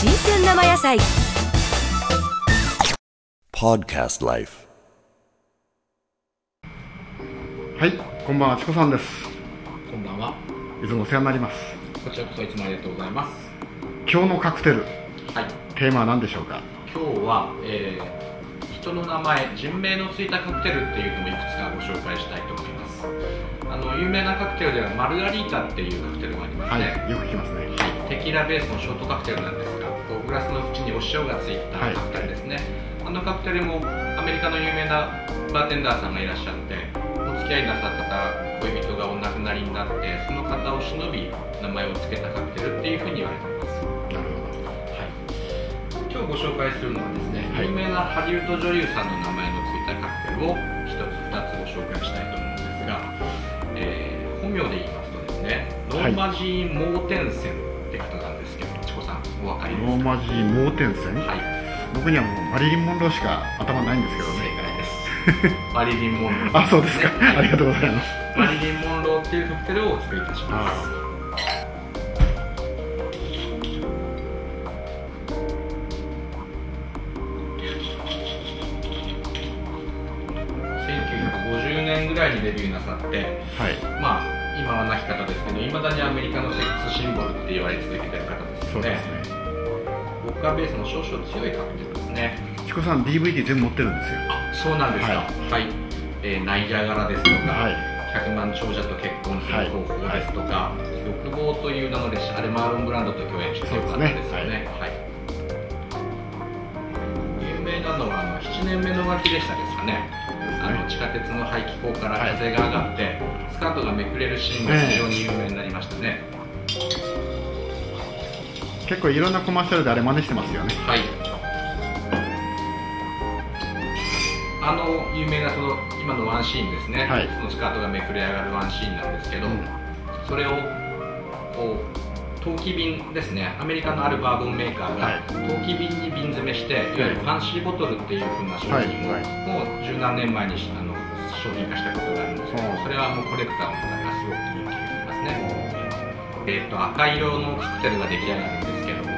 生野菜 Podcast Life. はい、こんばんは、チコさんです。こんばんは。いつもお世話になります。こちらこそいつもありがとうございます。今日のカクテル、はい。テーマは何でしょうか？今日は、えー、人の名前、人名のついたカクテルっていうのをいくつかご紹介したいと思います。あの有名なカクテルではマルガリータっていうカクテルがありますはい、ね。よく聞きますね。はい、テキーラベースのショートカクテルなんですが、こうグラスの縁にお塩がついたはいカクテルですね。あのカクテルもアメリカの有名なバーテンダーさんがいらっしゃって、お付き合いなさってた恋人がお亡くなりになって、その方を忍び名前を付けたカクテルっていうふうに言われています。なるはい、今日ご紹介するのはですね、はい有名なハリウッド女優さんの名前のついたカクテルを一つ二つご紹介したいと思うんですが、えー本名で言いますとですねノはいーマジー・モーテンセンって方なんですけど、チコさんお分かり。ですか？ローマ字盲点線、はい僕にはもうマリリン・モンローしか頭ないんですけど正ね。解です マリリン・モンローさんあ、そうですか。はいありがとうございます。マリリン・モンローっていうカクテルをお作りいたします年ぐらいにデビューなさってはい、まあ今は亡き方ですけどいまだにアメリカのセックスシンボルって言われ続けてる方ですよね。ですね。ボッカーベースの少々強いカクテルですね。チコさん、DVD 全部持ってるんですよ。あそうなんですか。ははい、えーナイジャガラですとか、はい。百万長者と結婚する方法ですとか、欲望という名の列車あれマーロン・ブランドと共演してよかったでね年目の脇でしたですかね。あの地下鉄の排気口から風が上がって、スカートがめくれるシーンが非常に有名になりましたね、結構いろんなコマーシャルであれ真似してますよね。はい。あの有名なその今のワンシーンですね、はいそのスカートがめくれ上がるワンシーンなんですけど、うんそれをこう陶器瓶ですね。アメリカのあるバーボンメーカーが、はい。陶器瓶に瓶詰めしていわゆるファンシーボトルっていう風な商品を、もう十何年前にあの商品化したことがあるんですけど、はいそれはもうコレクターの方がすごく人気がありますね、えー、と赤色のカクテルが出来上がるんですけども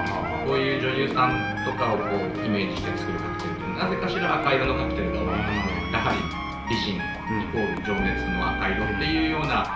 こういう女優さんとかをこうイメージして作るカクテルってなぜかしら赤色のカクテルが多い。やはり美人イコール情熱の赤色っていうような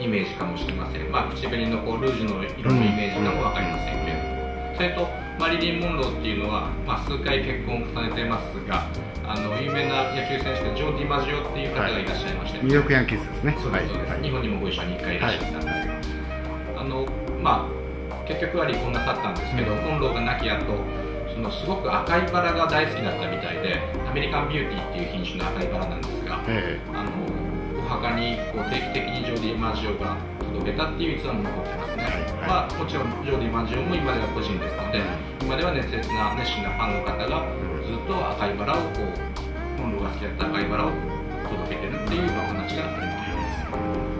イメージかもしれません、まあ、口紅のこうルージュの色のイメージかも分かりませんけれども、それとマリリン・モンローっていうのは、まあ、数回結婚を重ねてますがあの有名な野球選手でジョー・ディマジオっていう方がいらっしゃいまして、ニューヨークヤンキーズですね。そうですはい。日本にもご一緒に1回いらっしゃったんですけど、あのまあ結局は離婚なさったんですけど、モンローが亡き後そのすごく赤いバラが大好きだったみたいでアメリカンビューティーっていう品種の赤いバラなんですが、えあのお墓にこう定期的にジョーディ・マジオが届けたっていう逸話も残ってますね、はいまあ、もちろんジョーディ・マジオも今では個人ですので今では熱烈な熱心なファンの方がずっと赤いバラをこうモンローが好きだった赤いバラを届けてるっていうお話があります